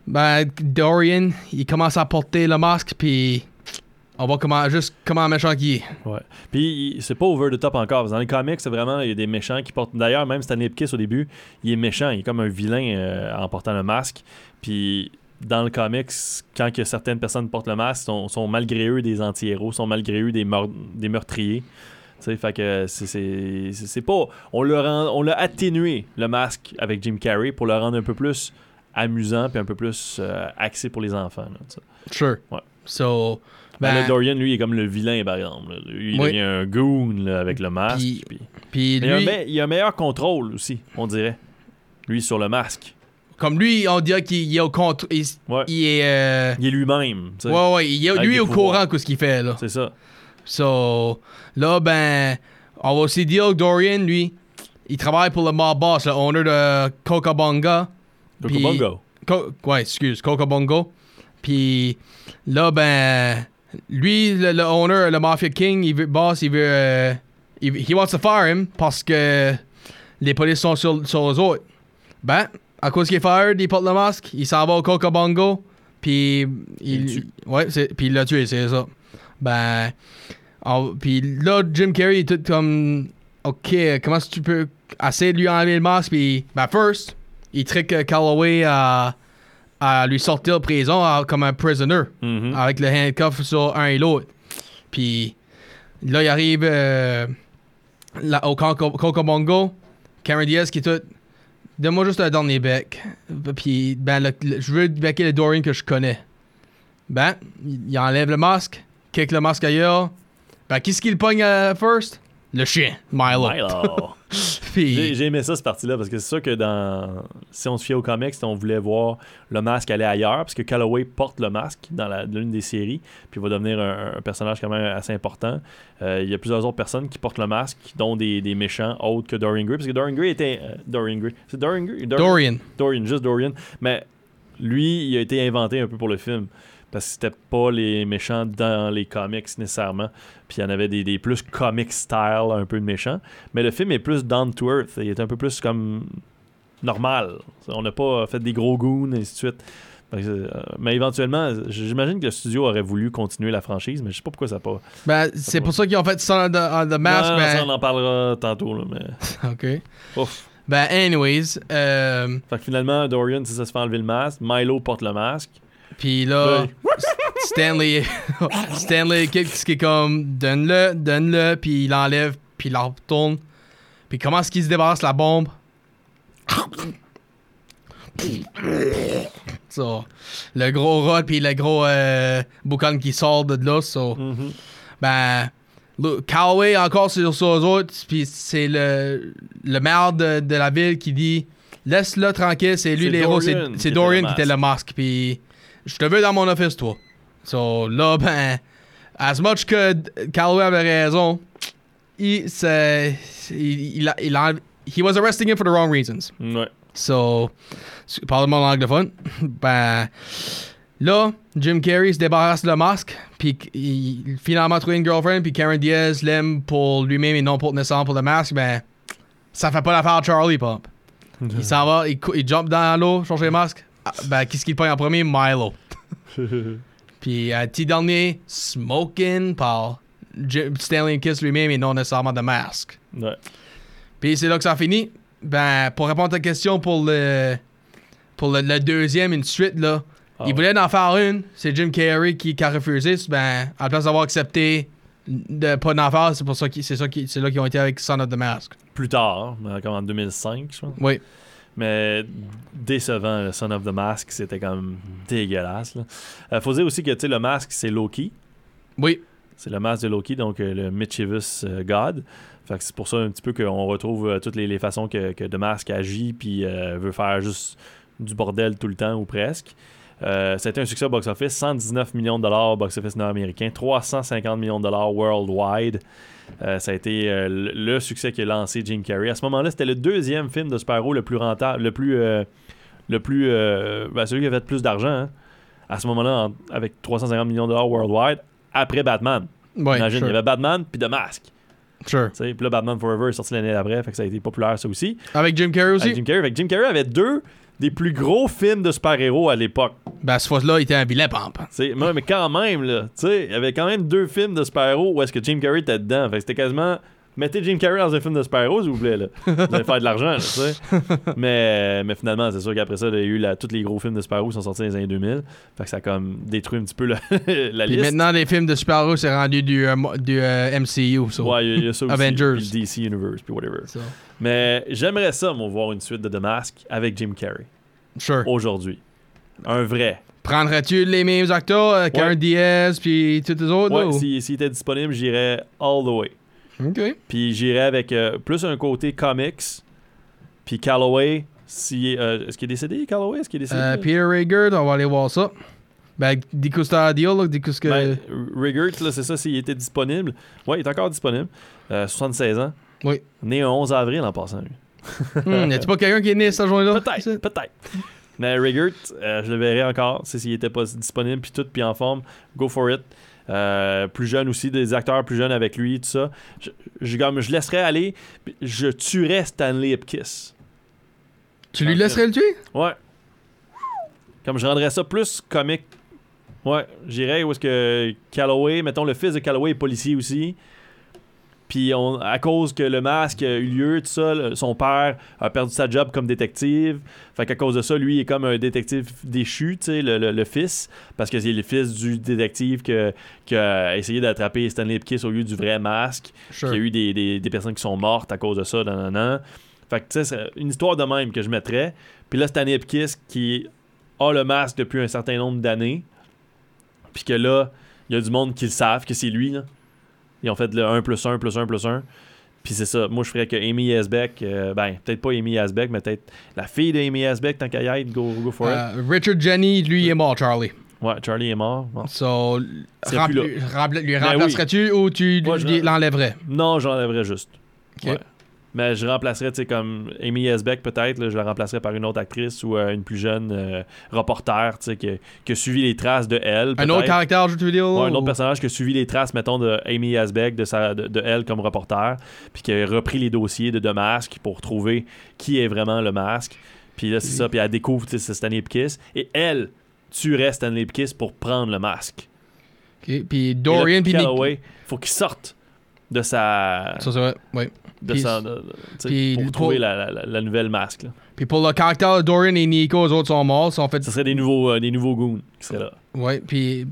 ben, Dorian, il commence à porter le masque, puis on voit comment, juste comment méchant qu'il est. Ouais. Puis c'est pas over the top encore. Dans les comics, c'est vraiment il y a des méchants qui portent. D'ailleurs, même Stanley Ipkiss au début, il est méchant, il est comme un vilain euh, en portant le masque. Puis dans le comics, quand que certaines personnes portent le masque, sont, sont malgré eux des anti-héros, sont malgré eux des, des meurtriers. Fait que c'est- pas. On l'a on l'a atténué le masque avec Jim Carrey pour le rendre un peu plus amusant puis un peu plus euh, axé pour les enfants. là. Sure. Ouais. So, Ben, ben, Dorian, lui, il est comme le vilain, par exemple. là. Lui, il Oui. devient un goon là, avec le masque. Puis- puis- puis Mais il, a un lui, il a un meilleur contrôle aussi, on dirait. Lui, sur le masque. comme lui, on dirait qu'il est au contre. Il, Ouais. il est. euh, Il est lui-même. ouais, ouais, il est, lui est au pouvoirs. courant de ce qu'il fait, là. C'est ça. So, là, ben, on va aussi dire que Dorian, lui, il travaille pour le mob boss, le owner de Coca Bonga. Coco Bongo. Co- ouais, excuse, Coca Bongo. Puis là, ben, lui, le, le owner, le Mafia King, il veut, boss, il veut, euh, il, he wants to fire him parce que les polices sont sur, sur eux autres. Ben, à cause qu'il est fired, il porte le masque, il s'en va au Coca Bongo, puis Il ouais, puis il l'a tué, c'est ça. Ben, puis là, Jim Carrey est tout comme, ok, comment est-ce que tu peux essayer de lui enlever le masque, puis ben, first, il trick euh, Calloway à, à lui sortir de prison à- comme un prisoner, Mhm. avec le handcuff sur un et l'autre. Puis là, il arrive euh, là, au Cocobongo, Cameron Diaz qui est tout. Donne-moi juste un dernier bec. Puis, ben, le- le- je veux becker le Dorian que je connais. Ben, il enlève le masque, kick le masque ailleurs. Ben, qui ce qu'il pogne euh, first? Le chien, Milo. Milo. *laughs* Puis- J'ai aimé ça, cette partie-là, parce que c'est sûr que dans. Si on se fiait aux comics, on voulait voir le masque aller ailleurs, parce que Calloway porte le masque dans l'une des séries, puis va devenir un, un personnage quand même assez important. Euh, Il y a plusieurs autres personnes qui portent le masque, dont des, des méchants autres que Dorian Gray, parce que Dorian Gray était. euh, Dorian Gray. C'est Dorian Gray? Dorian. Dorian, juste Dorian. Mais lui, il a été inventé un peu pour le film. Parce que c'était pas les méchants dans les comics nécessairement. Puis il y en avait des, des plus comic style, un peu de méchants. Mais le film est plus down to earth. Il est un peu plus comme normal. On n'a pas fait des gros goons, et ainsi de suite. Euh, mais éventuellement, j'imagine que le studio aurait voulu continuer la franchise, mais je sais pas pourquoi ça n'a pas. Ben, c'est pour ça qu'ils ont fait Son of the, Mask. Non, ça, on en parlera tantôt. Là, mais... *laughs* OK. Ouf. Ben, anyways, euh, Fait que finalement, Dorian, si ça se fait enlever le masque, Milo porte le masque. Puis là. Stanley, *laughs* Stanley kick ce qui est comme donne-le, donne-le, puis il l'enlève, puis il la retourne. Puis comment est-ce qu'il se débarrasse la bombe? *laughs* So, le gros rod, puis le gros euh, boucan qui sort de là. So, Mhm. ben, Calloway encore sur sur eux autres, puis c'est le, le maire de, de la ville qui dit laisse-le tranquille, c'est lui l'héros, c'est Dorian qui était le masque, puis je te veux dans mon office, toi. So là, ben, as much que Calloway avait raison, il, c'est, il, il, a, il a- he was arresting him for the wrong reasons. Ouais. So, parle-moi en anglophone. *laughs* ben, là, Jim Carrey se débarrasse de le masque, puis il finalement trouve une girlfriend, puis Karen Diaz l'aime pour lui-même et non pour nécessairement pour le masque. Ben, ça fait pas l'affaire Charlie Pop. *laughs* il s'en va, il, il jump dans l'eau, change le masque. Ah, Ben, qu'est-ce qu'il pogne en premier? Milo. *laughs* Puis, euh, petit dernier, Smoking par Stanley Kiss lui-même et non nécessairement de masque. Ouais. Puis c'est là que ça finit. Ben, pour répondre à ta question pour le pour le, le deuxième, une suite, là, Ah il voulait en faire une. C'est Jim Carrey qui, qui a refusé. Ben, à la place d'avoir accepté de pas d'en faire, c'est pour ça qu'ils c'est ça qui- c'est là qu'ils ont été avec Son of the Mask. Plus tard, euh, comme en 2005, je pense. Oui. Mais décevant, le Son of the Mask, c'était quand même dégueulasse. Là. Euh, faut dire aussi que le masque, c'est Loki. Oui. C'est le masque de Loki, donc euh, le Mischievous euh, God. Fait que c'est pour ça un petit peu qu'on retrouve euh, toutes les, les façons que, que The Mask agit puis veut faire juste du bordel tout le temps ou presque. Euh, a été un succès au box-office, 119 millions de dollars au box-office nord-américain, 350 millions de dollars worldwide. Euh, ça a été euh, le, le succès qui a lancé Jim Carrey. À ce moment-là, c'était le deuxième film de super-héros le plus rentable, le plus, euh, le plus, euh, ben, celui qui avait fait plus d'argent. hein. À ce moment-là, en- avec 350 millions de dollars worldwide, après Batman. Ouais, Imagine, sure. il y avait Batman puis The Mask. Sure. Puis là, Batman Forever est sorti l'année d'après, fait que ça a été populaire ça aussi. Avec Jim Carrey aussi? Avec Jim Carrey. Fait que Jim Carrey avait deux des plus gros films de super-héros à l'époque. Ben, ce fois-là, il était un vilain pampe. Mais quand même, là, tu sais, il y avait quand même deux films de super-héros où est-ce que Jim Carrey était dedans. Fait que c'était quasiment. Mettez Jim Carrey dans un film de super-héros, s'il vous plaît, là. *laughs* Vous allez faire de l'argent, tu sais. mais, mais finalement, c'est sûr qu'après ça, il y a eu la- tous les gros films de super-héros qui sont sortis dans les années 2000. Fait que ça a comme détruit un petit peu *laughs* la, liste. maintenant, les films de super-héros, c'est rendu du, euh, du euh, MCU. so. Ouais, il y a- il y, a ça aussi. Avengers. puis DC Universe, puis whatever. So, Mais j'aimerais ça, moi, voir une suite de The Mask avec Jim Carrey. Sure. Aujourd'hui. Un vrai. Prendrais-tu les mêmes acteurs, euh, Karen Diaz, puis tous les autres? Ouais, ou- si- s'il était disponible, j'irais all the way. Puis j'irais avec euh, plus un côté comics. Puis Calloway, si, euh, est-ce qu'il est décédé, Calloway? Est-ce qu'il est décédé? Euh, Peter Rager, on va aller voir ça. Ben, Dico Stadio, là, Dico que... Ben, Rigert, là, c'est ça, s'il était disponible. Ouais, il est encore disponible. Euh, 76 ans. Oui. Né le 11 avril en passant, lui. *laughs* Hmm, y'a-tu pas quelqu'un qui est né cette journée-là? Peut-être, peut-être. Mais Rigert, euh, je le verrais encore, s'il était pas disponible, puis tout, puis en forme. Go for it. Euh, plus jeune aussi, des acteurs plus jeunes avec lui, tout ça. Je, je, comme, je laisserais aller, je tuerais Stanley Ipkiss. Tu lui laisserais le tuer? Ouais. Comme je rendrais ça plus comique. Ouais, j'irais où est-ce que Calloway, mettons le fils de Calloway est policier aussi. Puis on- à cause que le masque a eu lieu, tout ça, son père a perdu sa job comme détective. Fait qu'à cause de ça, lui il est comme un détective déchu, tu sais, le, le- le fils, parce que c'est le fils du détective que- qui a essayé d'attraper Stanley Ipkiss au lieu du vrai masque. Sure. Il y a eu des, des- des personnes qui sont mortes à cause de ça, nan, nan, nan. Fait que tu sais, c'est une histoire de même que je mettrais. Puis là, Stanley Ipkiss qui a le masque depuis un certain nombre d'années. Puis que là, il y a du monde qui le savent que c'est lui. Là. Ils ont fait le 1 plus 1 plus 1 plus 1. Puis c'est ça. Moi, je ferais que Amy Asbeck, euh, ben, peut-être pas Amy Asbeck, mais peut-être la fille d'Amy Asbeck, tant qu'à y être, go, go for it. Euh, Richard Jenny, lui, il est mort, Charlie. Ouais, Charlie est mort. Bon. So, là. rempla- lui Ben oui. remplacerais-tu ou tu Moi, je- lui l'enlèverais? Non, j'enlèverais juste. Ok. Ouais. Mais je remplacerais, tu sais, comme Amy Esbeck peut-être, je la remplacerais par une autre actrice ou euh, une plus jeune euh, reporter, tu sais, qui, qui a suivi les traces de elle. Un autre caractère de jeu vidéo? Ouais, un autre personnage qui a suivi les traces, mettons, de Amy Asbeck, de, sa, de, de elle comme reporter, puis qui a repris les dossiers de, de masque pour trouver qui est vraiment le masque. Puis là, c'est ça, puis elle découvre, tu sais, c'est Stanley Ipkiss, et elle tuerait Stanley Ipkiss pour prendre le masque. Ok, Puis Dorian, puis Nick- faut qu'il sorte de sa... Ça, c'est vrai, ouais. De Puis- sa- de- puis pour trouver la, la- la- la nouvelle masque. là. Puis pour le caractère de Dorian et Nico, les autres sont morts. sont fait... Ce serait des nouveaux, euh, des nouveaux goons qui seraient là. Ouais, puis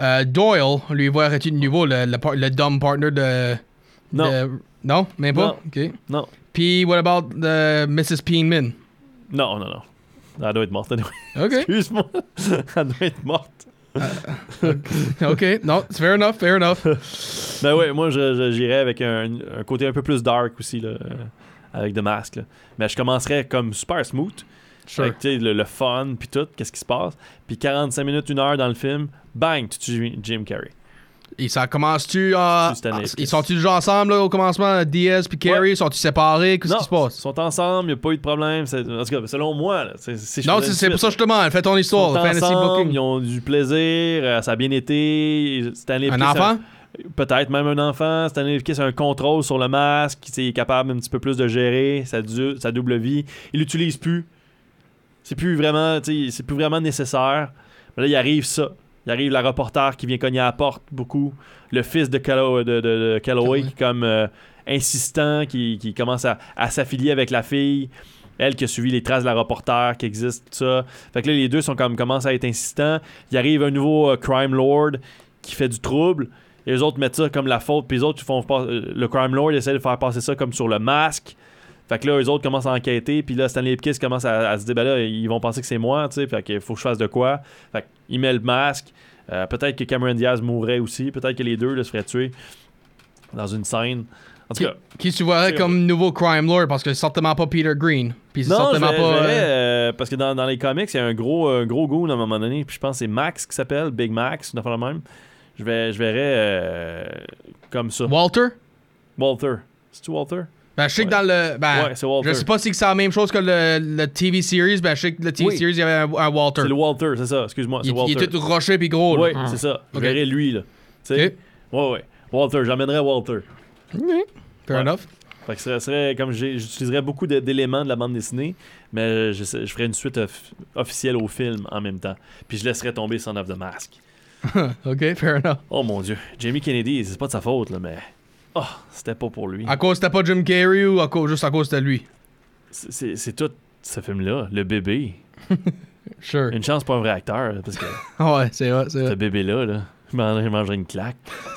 euh, Doyle, lui, voirais-tu de nouveau le, le, le dumb partner de... Non. de- Non, même pas? Non. Ok. Non, Puis what about the Mrs. Peenman? non, non, non. Elle doit être morte. anyway. Ok. *laughs* Excuse-moi. *laughs* Elle doit être morte. *laughs* ok, non, c'est fair enough, fair enough. *laughs* Ben ouais, moi j'irais avec un, un côté un peu plus dark aussi, là, avec The Mask. là. Mais je commencerais comme super smooth. Sure. Avec le, le fun, puis tout, qu'est-ce qui se passe. Puis 45 minutes, une heure dans le film, bang, tu tues Jim Carrey. Et ça commence-tu à. C'est Ils sont-ils déjà ensemble là, au commencement? Diaz puis Carey, sont-ils séparés? Qu'est-ce qui se passe? Ils sont ensemble, il n'y a pas eu de problème. c'est- En tout cas, selon moi, là, c'est- Non, c'est c'est pour ça demande. Fais ton Ils histoire, sont le fantasy ensemble, ils ont du plaisir, euh, ça a bien été. Stanley Un enfant? Peut-être même un enfant. Stanley a un contrôle sur le masque, il est capable un petit peu plus de gérer sa, du- sa double vie. Il l'utilise plus. C'est plus vraiment, c'est plus vraiment nécessaire. Mais là, il arrive ça. Il arrive la reporter qui vient cogner à la porte beaucoup. Le fils de, Callow- de, de- de Calloway qui est comme euh, insistant, qui, qui commence à, à s'affilier avec la fille. Elle qui a suivi les traces de la reporter qui existe, tout ça. Fait que là, les deux sont comme, commencent à être insistants. Il arrive un nouveau euh, crime lord qui fait du trouble. Et les autres mettent ça comme la faute. Puis les autres, ils font euh, le crime lord essaie de faire passer ça comme sur le masque. Fait que là, les autres commencent à enquêter. Puis là, Stanley Ipkiss commence à, à se dire, ben là, ils vont penser que c'est moi, tu sais. Fait qu'il faut que je fasse de quoi. Fait qu'il met le masque. Euh, peut-être que Cameron Diaz mourrait aussi. Peut-être que les deux là, se feraient tuer dans une scène. En tout Qui, cas, qui tu verrais comme nouveau crime lord parce que c'est certainement pas Peter Green. Puis non, certainement pas. euh, euh, parce que dans, dans les comics, il y a un gros, un gros goon à un moment donné. Puis je pense que c'est Max qui s'appelle, Big Max, une affaire de même. Je, vais, je verrais euh, comme ça. Walter? Walter. C'est-tu Walter? Ben, je sais que dans le. Ben, Ouais, c'est Walter. Je sais pas si c'est la même chose que le, le TV series. Ben, je sais que le TV Oui. series, il y avait un, un Walter. C'est le Walter, c'est ça. Excuse-moi, il, est tout rocher puis gros. Oui, c'est ça. Je verrais lui, là. Tu sais? Ouais, ouais. Walter, j'emmènerais Walter. Fair Ouais. enough. Fait que ce serait, comme j'utiliserais beaucoup d'éléments de la bande dessinée, mais je, je ferais une suite off- officielle au film en même temps. Puis je laisserais tomber Son of the Mask. *laughs* ok, fair enough. Oh mon dieu. Jamie Kennedy, c'est pas de sa faute, là, mais. Oh, c'était pas pour lui. À cause c'était pas Jim Carrey ou à cause, juste à cause c'était lui? C'est- tout ce film-là, le bébé. *laughs* Sure. Une chance pour un vrai acteur, là, parce que Ah *laughs* ouais, c'est vrai, c'est ce vrai. bébé-là, là, il mangerait une claque. *laughs*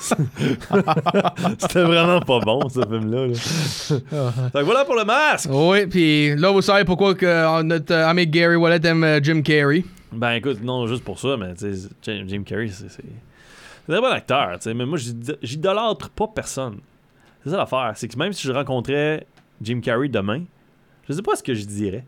C'était vraiment pas bon, ce film-là. là. Que voilà pour le masque! Oui, puis là, vous savez pourquoi que, euh, notre euh, ami Gary Wallet aime euh, Jim Carrey. Ben écoute, non, juste pour ça, mais tu sais, Jim, Jim Carrey, c'est. C'est un bon acteur, tu sais, mais moi, j'id- j'idolâtre pas personne. C'est ça l'affaire, c'est que même si je rencontrais Jim Carrey demain, je sais pas ce que je dirais.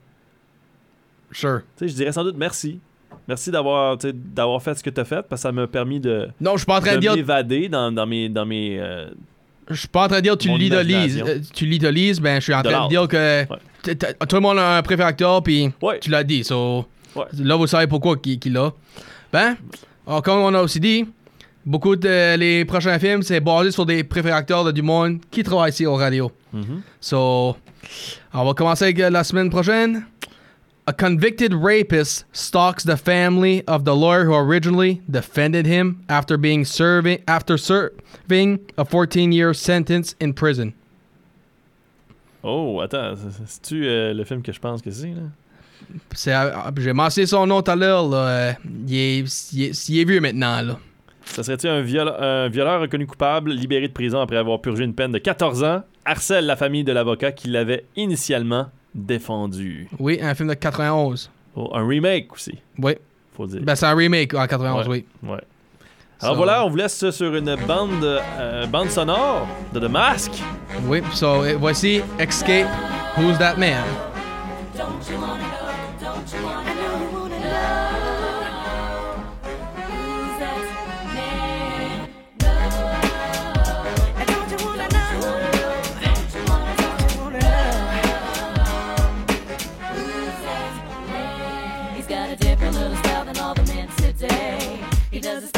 Sure. Tu sais, je dirais sans doute merci. Merci d'avoir d'avoir fait ce que tu as fait, parce que ça m'a permis de, Non, je suis pas en train de de dire. m'évader dans, dans mes. Dans mes euh, Je suis pas en train de dire tu l'idolises. Euh, tu l'idolises, ben je suis en De train de dire que Ouais. tout le monde a un préféré acteur, puis Ouais. tu l'as dit. So, Ouais. Là, vous savez pourquoi qu'il qu'il l'a. Ben, comme on a aussi dit, beaucoup de les prochains films, c'est basé sur des préférés acteurs de du monde qui travaillent ici au radio. mhm. So, on va commencer avec euh, la semaine prochaine. A convicted rapist stalks the family of the lawyer who originally defended him after being serving after serving a 14-year sentence in prison. Oh, attends, c'est- c'est-tu euh, le film que je pense que c'est, là? C'est, euh, j'ai mentionné son nom tout à l'heure. Là. Il, est, il, est, il est vieux maintenant. Là. Ça serait-tu un, viol- un violeur reconnu coupable, libéré de prison après avoir purgé une peine de 14 ans, harcèle la famille de l'avocat qui l'avait initialement défendu? Oui, un film de 91. Oh, un remake aussi, Oui. faut dire. Ben, c'est un remake en 91, Ouais. oui. Ouais. Alors So- voilà, on vous laisse sur une bande, euh, bande sonore de The Mask. Oui, so, euh, voici Escape, Who's That Man? Don't you wanna go? Don't you wanna He does his